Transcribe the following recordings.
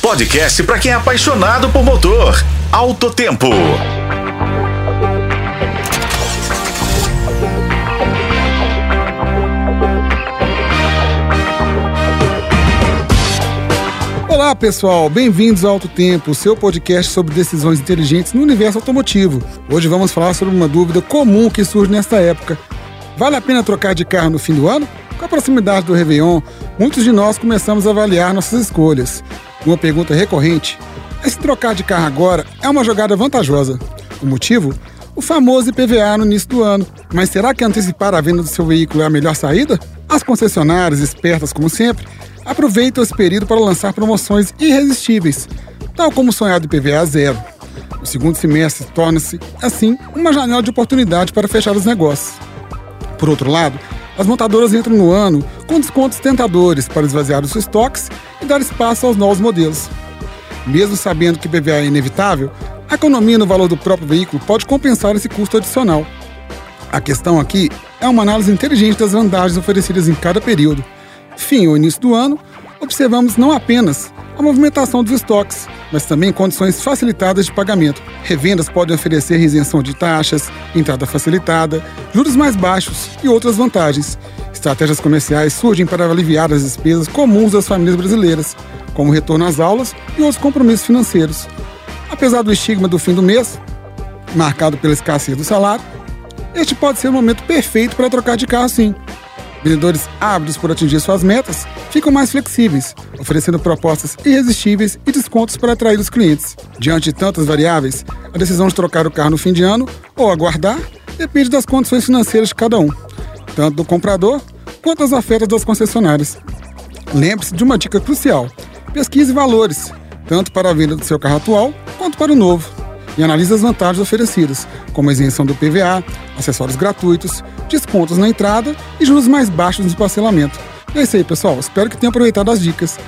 podcast para quem é apaixonado por motor. Alto Tempo. Olá pessoal, bem-vindos ao Alto Tempo, seu podcast sobre decisões inteligentes no universo automotivo. Hoje vamos falar sobre uma dúvida comum que surge nesta época. Vale a pena trocar de carro no fim do ano? Com a proximidade do Réveillon, muitos de nós começamos a avaliar nossas escolhas. Uma pergunta recorrente é se trocar de carro agora é uma jogada vantajosa. O motivo? O famoso IPVA no início do ano. Mas será que antecipar a venda do seu veículo é a melhor saída? As concessionárias, espertas como sempre, aproveitam esse período para lançar promoções irresistíveis, tal como o sonhado IPVA zero. O segundo semestre torna-se, assim, uma janela de oportunidade para fechar os negócios. Por outro lado, as montadoras entram no ano com descontos tentadores para esvaziar os estoques e dar espaço aos novos modelos. Mesmo sabendo que PVA é inevitável, a economia no valor do próprio veículo pode compensar esse custo adicional. A questão aqui é uma análise inteligente das vantagens oferecidas em cada período. Fim ou início do ano, observamos não apenas a movimentação dos estoques, mas também condições facilitadas de pagamento. Revendas podem oferecer isenção de taxas, entrada facilitada, juros mais baixos e outras vantagens. Estratégias comerciais surgem para aliviar as despesas comuns das famílias brasileiras, como retorno às aulas e outros compromissos financeiros. Apesar do estigma do fim do mês, marcado pela escassez do salário, este pode ser o momento perfeito para trocar de carro sim. Vendedores ávidos por atingir suas metas ficam mais flexíveis, oferecendo propostas irresistíveis e descontos para atrair os clientes. Diante de tantas variáveis, a decisão de trocar o carro no fim de ano ou aguardar depende das condições financeiras de cada um, tanto do comprador quanto das ofertas das concessionárias. Lembre-se de uma dica crucial: pesquise valores, tanto para a venda do seu carro atual quanto para o novo e analise as vantagens oferecidas, como isenção do PVA, acessórios gratuitos, descontos na entrada e juros mais baixos no parcelamento. É isso aí, pessoal. Espero que tenham aproveitado as dicas.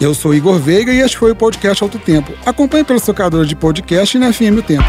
Eu sou Igor Veiga e este foi o podcast Alto Tempo. Acompanhe pelo seu de podcast e na FM O Tempo.